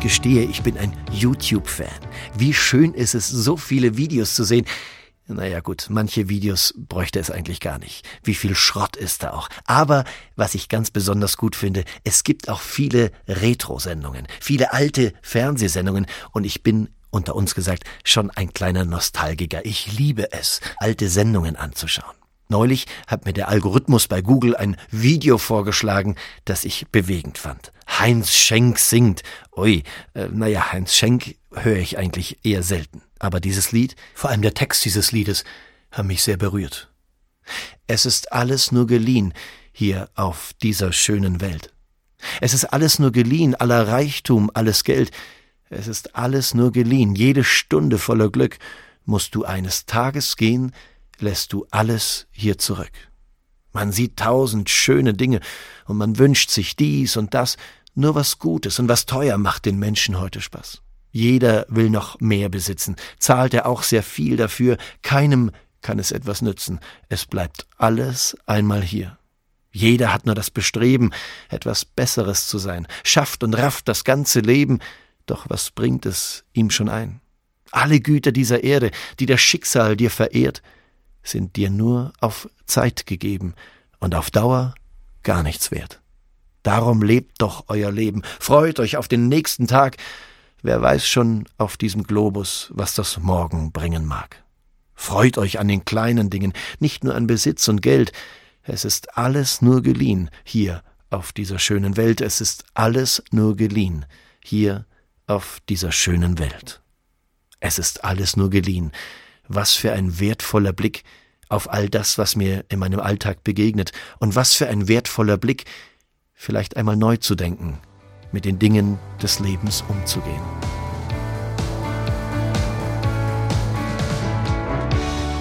Ich gestehe, ich bin ein YouTube-Fan. Wie schön ist es, so viele Videos zu sehen. Naja gut, manche Videos bräuchte es eigentlich gar nicht. Wie viel Schrott ist da auch. Aber was ich ganz besonders gut finde, es gibt auch viele Retro-Sendungen, viele alte Fernsehsendungen und ich bin unter uns gesagt schon ein kleiner Nostalgiker. Ich liebe es, alte Sendungen anzuschauen. Neulich hat mir der Algorithmus bei Google ein Video vorgeschlagen, das ich bewegend fand. Heinz Schenk singt. Ui, äh, naja, Heinz Schenk höre ich eigentlich eher selten. Aber dieses Lied, vor allem der Text dieses Liedes, haben mich sehr berührt. Es ist alles nur geliehen hier auf dieser schönen Welt. Es ist alles nur geliehen, aller Reichtum, alles Geld. Es ist alles nur geliehen, jede Stunde voller Glück. Musst du eines Tages gehen, lässt du alles hier zurück. Man sieht tausend schöne Dinge und man wünscht sich dies und das, nur was Gutes und was teuer macht den Menschen heute Spaß. Jeder will noch mehr besitzen, zahlt er auch sehr viel dafür, keinem kann es etwas nützen, es bleibt alles einmal hier. Jeder hat nur das Bestreben, etwas Besseres zu sein, schafft und rafft das ganze Leben, doch was bringt es ihm schon ein? Alle Güter dieser Erde, die das Schicksal dir verehrt, sind dir nur auf Zeit gegeben und auf Dauer gar nichts wert. Darum lebt doch euer Leben, freut euch auf den nächsten Tag, wer weiß schon auf diesem Globus, was das Morgen bringen mag. Freut euch an den kleinen Dingen, nicht nur an Besitz und Geld, es ist alles nur geliehen hier auf dieser schönen Welt, es ist alles nur geliehen hier auf dieser schönen Welt. Es ist alles nur geliehen, was für ein wertvoller Blick auf all das, was mir in meinem Alltag begegnet, und was für ein wertvoller Blick, vielleicht einmal neu zu denken, mit den Dingen des Lebens umzugehen.